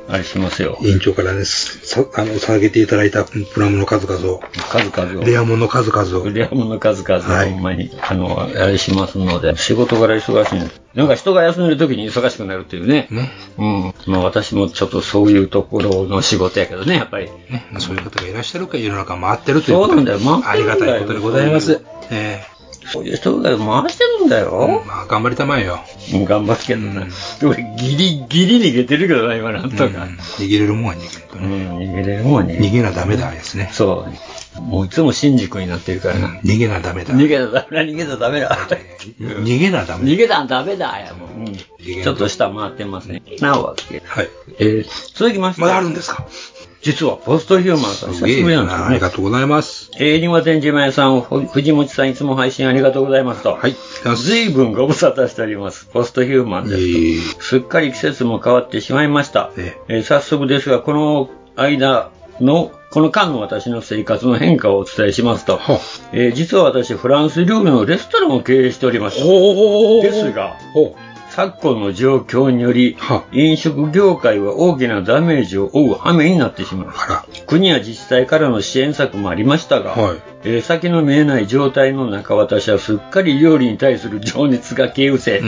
あれしますよ。委員長からね、さあの、下げていただいたプラモの数々を、数々を。レアモンの数々を、レアもの数々、ほんまに、あの、あれしますので、仕事柄忙しいんです。なんか人が休んでる時に忙しくなるっていうね。ね。うん。まあ私もちょっとそういうところの仕事やけどね、やっぱり。ね、そういう方がいらっしゃるから世の中回ってるということそうなんだよ、回ありがたいことでございます。えそういう人が回してるんだよ。まあ、頑張りたまえよ。うん頑張るけどな。俺、ギリギリ逃げてるけどな、今なんとか。逃げれるもんは逃げるとね。うん、逃げれるもんね。逃げなダメだですね。そう。もういつも新宿になってるからな。逃げなダメだ。逃げたダメだ、逃げたダメだ。逃げなダメ逃げたダメだ、やもう。うんちょっと下回ってますね。なおわけ。はい。えー、続きまして。まだあるんですか？実は、ポストヒューマンさん、久しぶりなんですよね。ありがとうございます。えー、庭天島屋さん、ほ藤本さん、いつも配信ありがとうございますと。はい。随分ご無沙汰しております。ポストヒューマンですと。すっかり季節も変わってしまいました。えー早速ですが、この間の、この間の私の生活の変化をお伝えしますと。えー実は私、フランス料理のレストランを経営しております。ですが、昨今の状況により、飲食業界は大きなダメージを負う羽目になってしまいました。国や自治体からの支援策もありましたが、えー先の見えない状態の中、私はすっかり料理に対する情熱が消え失せ、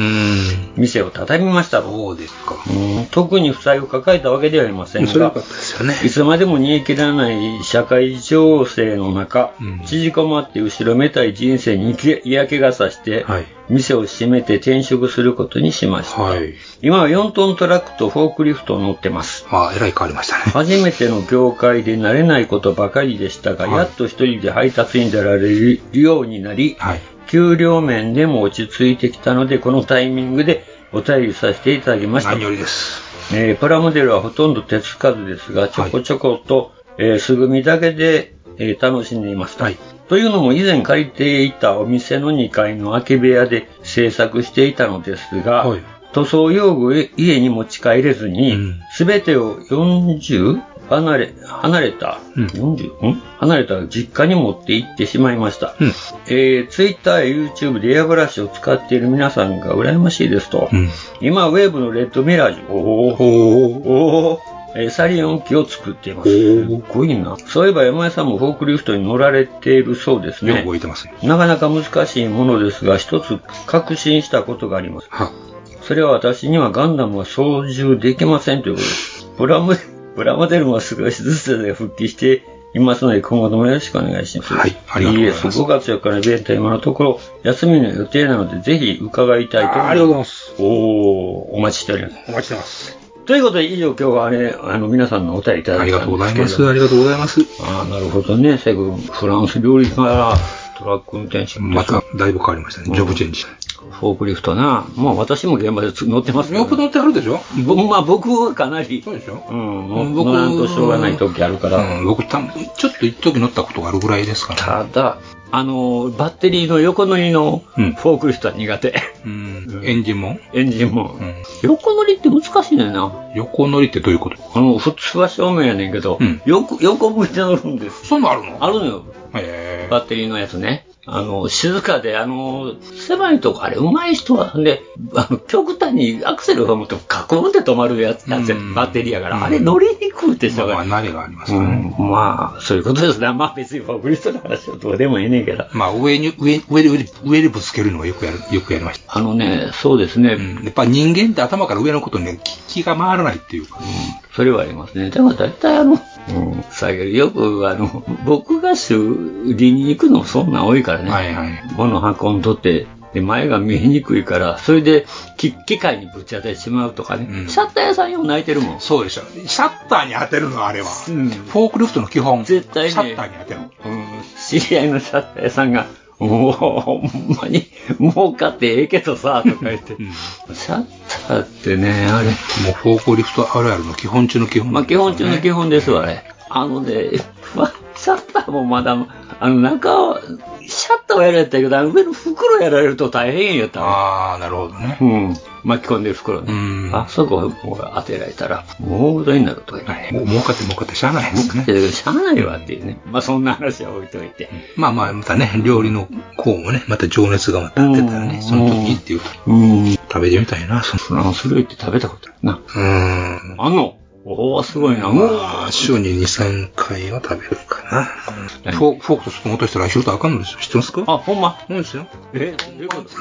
店を畳みました。そうですか。特に負債を抱えたわけではありませんがね。いつまでも煮え切らない社会情勢の中、縮こまって後ろめたい人生に嫌気がさして、店を閉めて転職することにしました。今は4トントラックとフォークリフトを乗ってます。ああ、えらい変わりましたね。初めての業界で慣れないことばかりでしたが、やっと一人で配達に出られるようになり、給料面でも落ち着いてきたので、このタイミングでお便りさせていただきました。何よりです。えープラモデルはほとんど手つかずですが、ちょこちょこと、えー素組みだけで、えー楽しんでいました。というのも以前借りていたお店の2階の空き部屋で制作していたのですが、塗装用具を家に持ち帰れずに、すべてを 40? 離れ、離れた、40? ん離れた実家に持って行ってしまいました。えー、Twitter や YouTube でエアブラシを使っている皆さんが羨ましいですと。今、ウェーブのレッドミラージュ、おーおーえーサリオン機を作っています。すごいな。そういえば山井さんもフォークリフトに乗られているそうですね。動いてますね。なかなか難しいものですが、一つ確信したことがあります。それは私にはガンダムは操縦できませんということです。プラモ、プラモデルも少しずつで復帰していますので、今後ともよろしくお願いします。はい、ありがとうございますいえ、5月4日のイベントは今のところ休みの予定なので、ぜひ伺いたいと思います。ありがとうございます。おー、お待ちしております。お待ちしてます。ということで、以上今日はね、あの、皆さんのお便りいただいたんですけどありがとうございます。ありがとうございます。ああ、なるほどね。シェフ、フランス料理からトラック運転手。また、だいぶ変わりましたね。ジョブチェンジ。フォークリフトな。まあ私も現場で乗ってますよく乗ってあるでしょ？僕、まあ僕はかなり。そうでしょ？うん。もう乗らんとしょうがない時あるから。うん、僕た、ちょっと一時乗ったことがあるぐらいですから、ただ、あの、バッテリーの横乗りのフォークリフトは苦手。うん。エンジンも？エンジンも。横乗りって難しいねんな。横乗りってどういうこと？あの、普通は正面やねんけど、横、横向いて乗るんです。そんなんあるの？あるのよ。へバッテリーのやつね。あの、静かで、あの、狭いとこ、あれ、上手い人は、で、あの、極端にアクセルを踏むと、カコンって止まるやつ、やつやバッテリーやから、あれ乗りにくいってしょうがない。まあ、慣れがありますうからね。ん、まあ、そういうことですね。まあ別にフォークリフトの話はどうでもええねんけど。まあ、上に、上、上で、上でぶつけるのがよくやる、よくやりました。あのね、そうですね。やっぱ人間って頭から上のことにね、気気が回らないっていうか。それはありますね。だから大体あの、うん、下げる。よくあの、僕が修理に行くのそんなん多いからね。はいはい。物運んとって、で、前が見えにくいから、それで、き機械にぶち当ててしまうとかね。シャッター屋さんよ泣いてるもん。そうでしょ。シャッターに当てるの、あれは。フォークリフトの基本。絶対ね。シャッターに当てる。うん。知り合いのシャッター屋さんが、もう、ほんまに、儲かってええけどさ、とか言って。シャッターってね、あれ。もうフォークリフトあるあるの基本中の基本、まあ基本中の基本ですわね。あのね、まあ、シャッターもまだ、あの中、シャッターはやられたけど、あの上の袋やられると大変やったああ、なるほどね。うん。巻き込んでる袋ね。あそこを当てられたら、もうどになるとかね。もう儲かって儲かってしゃあないですね。しゃあないわっていうね。まあそんな話は置いといて。まあまあ、またね、料理の方もね、また情熱がまた出たらね、その時にっていうと、うん。食べてみたいな、そのフランス料理って食べたことあるな。うーん。あんのおおすごいな。まあ、週に2、3回は食べるかな。フォーフォークとスプーン落としたら拾うとあかんのですよ。知ってますか？あ、ほんま？そうですよ。え、どういうこと？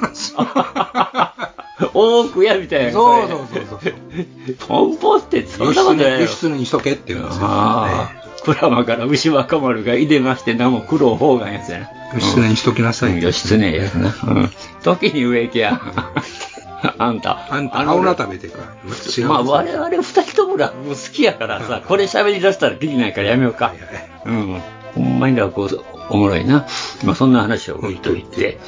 多くやみたいな。そうそうそうそう。ポンポンってそんなことないやろ輸出にしとけって言うんですよ。ああ。プラマから牛若丸がいでまして、なも苦労方眼やつやな。義経にしときなさい。義経やな。うん。時に植木や。あんた。あんた、青菜食べてから。違う。まあ、我々二人とも落語好きやからさ、これ喋り出したらきりないからやめようか。うん。ほんまに落語おもろいな。まあ、そんな話を置いといて。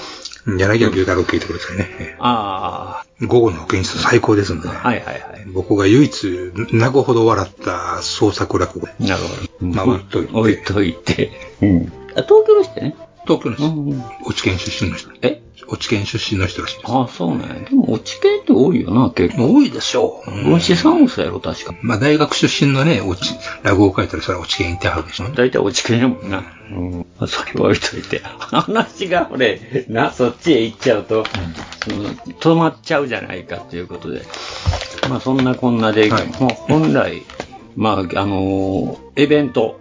柳家牛太郎聞いてくださいね。あ午後の保健室最高ですんで。はいはいはい。僕が唯一泣くほど笑った創作落語。なるほど。まあ、置いといて。置いといて。うん。あ東京の人ね。東京の人。落ち県出身の人。え？落ち県出身の人らしいです。ああ、そうね。でも、落ち系って多いよな、結構。多いでしょう。分子さんもそうやろ、確か。まあ、大学出身のね、落ち、落語を書いたらそれは落ち県行ってはるでしょ。大体落ち系やもんな。うん。それは置いといて。話が、これ、な、そっちへ行っちゃうと、その止まっちゃうじゃないかということで。まあ、そんなこんなで、もう本来、まあ、あのーイベント、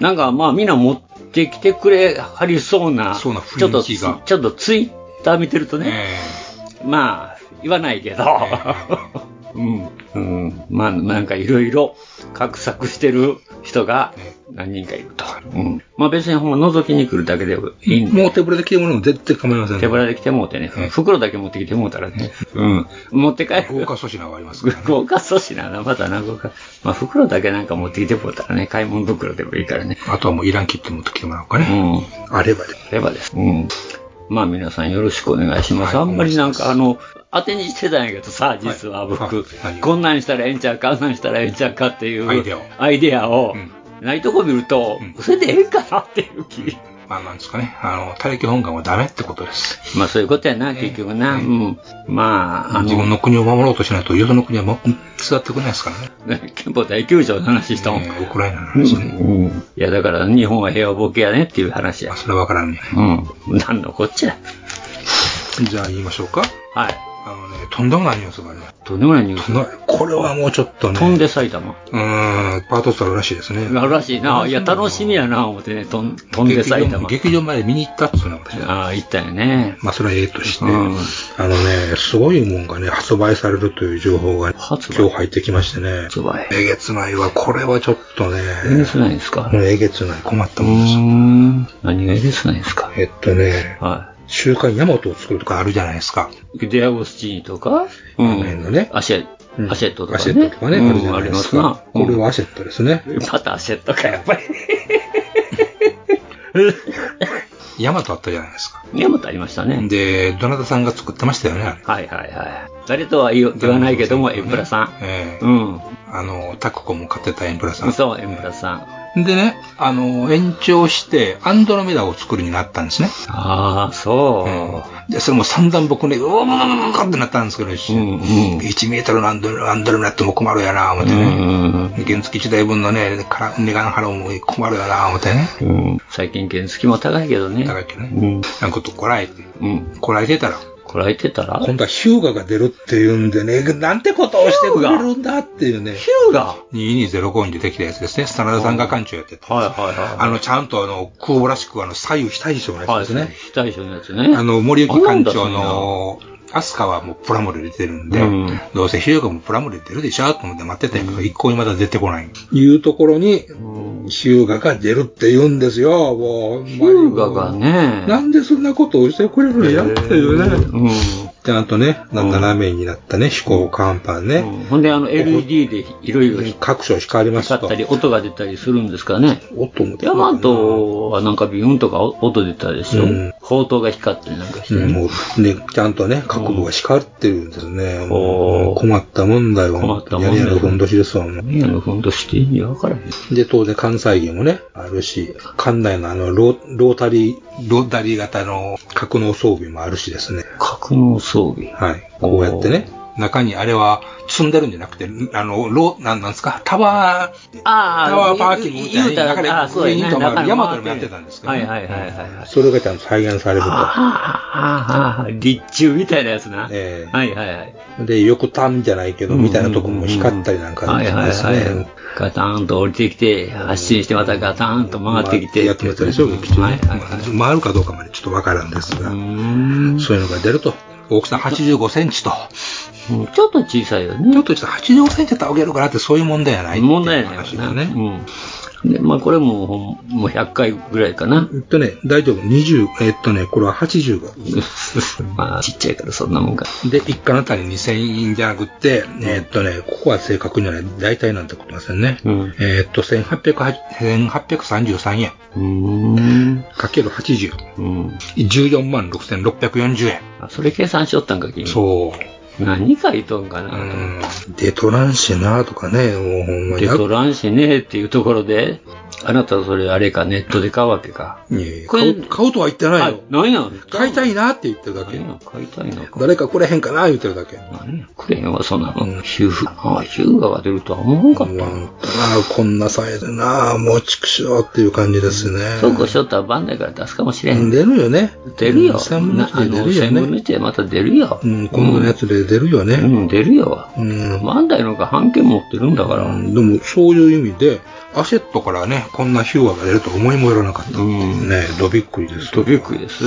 なんか、まあ、みんな持ってきてくれはりそうな、そうなちょっと、ちょっとツイッター見てるとね、まあ、言わないけど、うん、うん、まあ、なんかいろいろ画策してる人が何人かいると。うん。まあ別にほんま覗きに来るだけでいいんで。もう手ぶらで来てもらうの絶対構いません手ぶらで来てもうてね、袋だけ持ってきてもうたらね、うん。持って帰る。豪華粗品があります豪華粗品な、またな、豪華。まあ袋だけなんか持ってきてもうたらね、買い物袋でもいいからね。あとはもういらんキット持ってきてもらおうかね。うん。あればで。あればです。うん。まあ皆さんよろしくお願いします。あんまりなんかあの、当てにしてたんやけどさ、実は僕、こんなんしたらええんちゃうか、あんなんしたらええんちゃうかっていうアイデアを。アイデアを、ないとこ見ると、それでええんかなっていう気。まあなんですかね。あの、他力本願はダメってことです。まあそういうことやな、結局な。うん。まあ、あの、自分の国を守ろうとしないと、よその国はもう座ってくれないですからね。憲法第9条の話したもん。ウクライナの話ね。うん。いや、だから日本は平和ボケやねっていう話や。それはわからんね。うん。なんのこっちゃ。じゃあ言いましょうか。はい。とんでもないニュースがあります。とんでもないニュース。これはもうちょっとね。飛んで埼玉。うーん、パート2あるらしいですね。あるらしいな。いや、楽しみやな、思ってね、飛ん飛んで埼玉。劇場まで見に行ったっつうの私。ああ、行ったよね。まあ、それはええとして、うんあのね、すごいもんがね、発売されるという情報が今日入ってきましてね。発売。えげつないわ。これはちょっとね。えげつないですか？うんえげつない。困ったうもんです。何がえげつないですか？えっとね、は週刊ヤマトを作るとかあるじゃないですか。い。デアゴスチーニとか、うん。のね。アシェ、アシェットとかね。アシェットとかね、うんあるじゃないですか。ありますなこれはアシェットですね。またアシェットか、やっぱり。ヤマトあったじゃないですか。ヤマトありましたね。で、どなたさんが作ってましたよね。はいはいはい。誰とは言わないけども、エンプラさん。ええうん。あの、タクコも買ってたエンプラさん。そう、エンプラさん。でね、あの、延長して、アンドロメダを作るになったんですね。ああ、そう。で、それも散々僕ね、うわーってなったんですけど、1メートルのアンドロアンドロメダっても困るやな、思ってね。原付1台分のね、から値段払うも困るやな、思ってね。最近原付も高いけどね。高いけどね。なんかことこらえて、こらえてたら、こらえてたら？今度はヒューガが出るっていうんでね、なんてことをしてくれるんだっていうね。ヒューガ ?2205 に出てきたやつですね。真田さんが館長やってた。はいはいはい。あの、ちゃんとあの、空母らしくあの、左右非対称のやつですね。非対称のやつね。あの、森行館長の、アスカはもうプラモデル出てるんで、うんどうせヒューガもプラモデル出るでしょ？と思って待ってたんやけど、一向にまだ出てこない。いうところに、ヒューガが出るって言うんですよ、もう。ヒューガがね。なんでそんなことをしてくれるのやっていうね。ちゃんとね、斜めになったね、飛行甲板ね。ほんで、あの、LED でいろいろ各所光ります光ったり、音が出たりするんですかね。音もヤマトはなんかビューンとか音出たでしょ。うん砲塔が光ったりなんかしてうんね。もうね、ちゃんとね、各部が光ってるんですね。もう困ったもんだよ。困ったもんだよやりやのふんどしですわ、もう。何やのふんどしって意味わからへん。で、当然関西芸もね、あるし、館内のあのロー、ロータリー、ロータリー型の格納装備もあるしですね。格納装備はい。こうやってね、中にあれは積んでるんじゃなくて、あの、ロー、なんなんですか、タワー、あタワーパーキングみたいに言うたら、中であそうやね。上に止まるヤマトでもやってたんですけどねはいはいはいはい。それがちゃんと再現されると。ああ、立中みたいなやつな。えはいはいはい。で、横端じゃないけど、みたいなとこも光ったりなんかはいはいですはいね。。ガタンと降りてきて、発進してまたガタンと曲がってきて。やってましたでしょ、劇中はいね。回るかどうかまでちょっとわからんですが、そういうのが出ると。大きさ85センチと。ちょっと小さいよね。ちょっとした85センチだったらあげるからってそういう問題やない問題やない話だね。うん。で、まあこれももう100回ぐらいかな。えっとね、大丈夫。20、えっとね、これは85。まあちっちゃいからそんなもんか。で、1巻あたり2000円じゃなくって、えっとね、ここは正確にはね、大体なんてことませんね。えっと、1800 1833円。うん。かける80。うん。14万6640円。あ、それ計算しよったんか、君。そう。何書いとんかな。デトランシなとかね、もうほんまに。デトランシねっていうところで、あなたはそれあれか、ネットで買うわけか。いやいや買う買うとは言ってないよ。何や買いたいなって言ってるだけ。買いたいのか。誰かくれへんかな言ってるだけ。何やくれへんわ、そんなの。ヒューガ、あヒューガが出るとは思わんかった。ああ、こんなサイズなあ、もう畜生っていう感じですね。そうこうしとったらバンダイから出すかもしれへん。出るよね。出るよ。1000分の1で出るよ1000分のね。1でまた出るよ。うん、今度のやつで出るよね。うん、出るよ。うん。バンダイの方が版権持ってるんだから。でも、そういう意味で、アシェットからね、こんなヒューガが出ると思いもよらなかった。ねどびっくりです。どびっくりです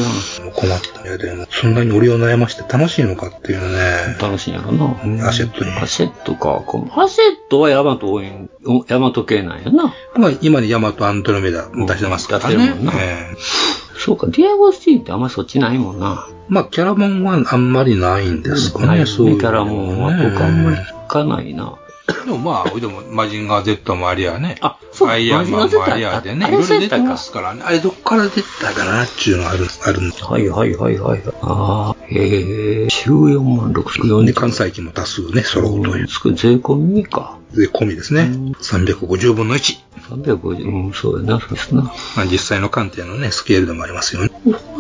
困ったね。でも、そんなに俺を悩まして楽しいのかっていうね。楽しいんやろな。アシェットに。アシェットか。このアシェットはヤマト多いん、ヤマト系なんやな。まあ、今にヤマトアンドロメダ出してますからね。出してるもんなええそうか、ディアゴスティーンってあんまりそっちないもんな。まあ、キャラモンはあんまりないんですかね、そういうのね。キャラモンは僕あんまり聞かないな。でもまあ、でも、マジンガー Z もありやね。あ、そうアイアンマンもありやでね。いろいろ出てますからね。あれどっから出たかなっていうのがある、あるんです。はいはいはいはい。ああ、へえ、14万640で、関西機も多数ね、揃うという。税込みか。で、込みですね。350分の1。350、うん、そうやな、そうですな。まあ、実際の艦艇のね、スケールでもありますよね。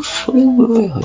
それぐらいやっ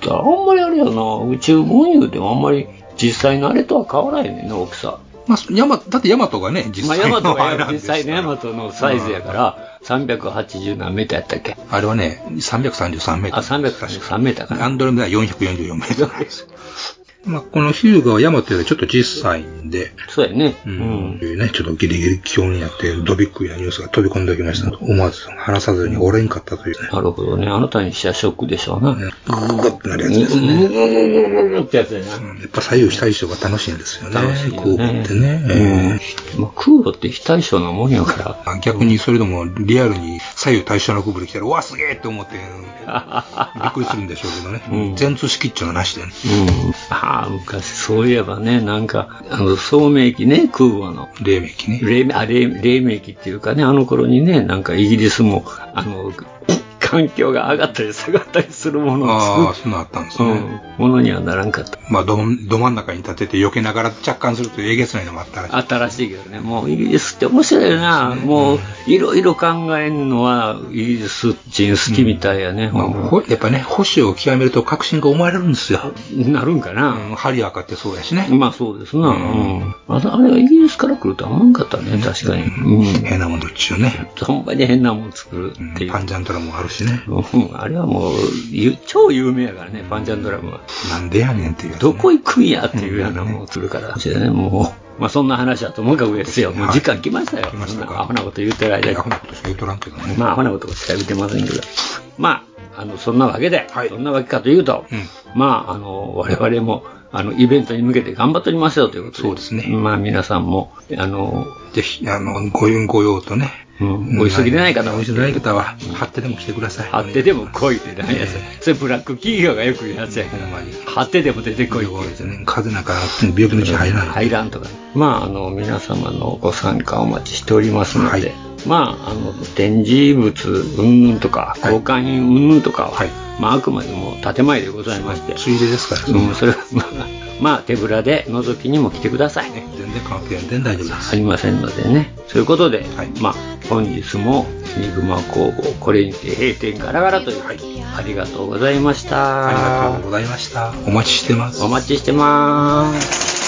たら、あんまりあれやな、宇宙文言うてもあんまり実際のあれとは変わらへんねんな、大きさ。まあ、ヤマ、だってヤマトがね、実まあ、際のあれなんです実際のヤマトのサイズやから、380何メーターやったっけ？あれはね、333メートあ、ル。333メーターかな。アンドロメダは444メートル。まあ、このヒューガはヤマトよりちょっと小さいんで、そうやね。うん。ね、ちょっとギリギリ気温になって、ドビックリなニュースが飛び込んできました。思わず話さずに折れんかったというね。なるほどね。あなたにしてはショックでしょうな。グーってなるやつですね。グーってやつやな。やっぱ左右非対称が楽しいんですよね。楽しいよね空母ってね。まあ、空母って非対称なもんやから。あ逆にそれでもリアルに左右対称の空母で来たら、うわ、すげえって思って、びっくりするんでしょうけどね。全通式っちゅうのはなしでね。うん。ああ、昔そういえばね、なんか、あの、聡明期ね、空母の。黎明期ね。黎明、期っていうかね、あの頃にね、なんかイギリスも、あの、環境が上がったり下がったりするものああ、そんなあったんですね。うん、ものにはならんかった。まあど、ど真ん中に立てて避けながら着艦するというえげつないのもあったらしい。あったらしいけどね、もうイギリスって面白いよな。もう、いろいろ考えるのは、イギリス人好きみたいやね。まあ、ほやっぱね、保守を極めると革新が生まれるんですよ。なるんかな。うん、ハリアカってそうやしね。まあそうですな。うん。ああれがイギリスから来るとは思わんかったね、確かに。うん。変なもんどっちゅうね。ほんまに変なもん作るっていう。パンジャントラもあるしね。うん、あれはもう、ゆ超有名やからね、パンチャンドラムは。なんでやねんっていう、どこ行くんやっていうようなもんするから。ね、もう、まあそんな話はともかくですよ。もう時間来ましたよ。来ましたか？アホなこと言ってる間に。アホなことしか言うとらんけどね。まあアホなことしか言ってませんけど。まあ、あの、そんなわけで、どんなわけかというと、まあ、あの、我々も、あの、イベントに向けて頑張っておりますよということで。そうですね。まあ皆さんも、あの、ぜひ、あの、ご用ご用とね。うん、お急ぎでない方は、お急ぎでない方は、貼ってでも来てください。貼ってでも来いって何やつ。それブラック企業がよく言うやつやから。貼ってでも出てこいって。風邪なんか病気のうち入らん。入らんとか。まあ、あの、皆様のご参加お待ちしておりますので、まあ、あの、展示物うんぬんとか、交換品うんぬんとかは、まあ、あくまでも建前でございまして。ついでですから。うん、それは、まあ、まあ、手ぶらで覗きにも来てください。全然関係ない。全然大丈夫です。ありませんのでね。そういうことで、まあ、本日も、ニグマ工房、これにて閉店ガラガラという、ありがとうございました。ありがとうございました。お待ちしてます。お待ちしてます。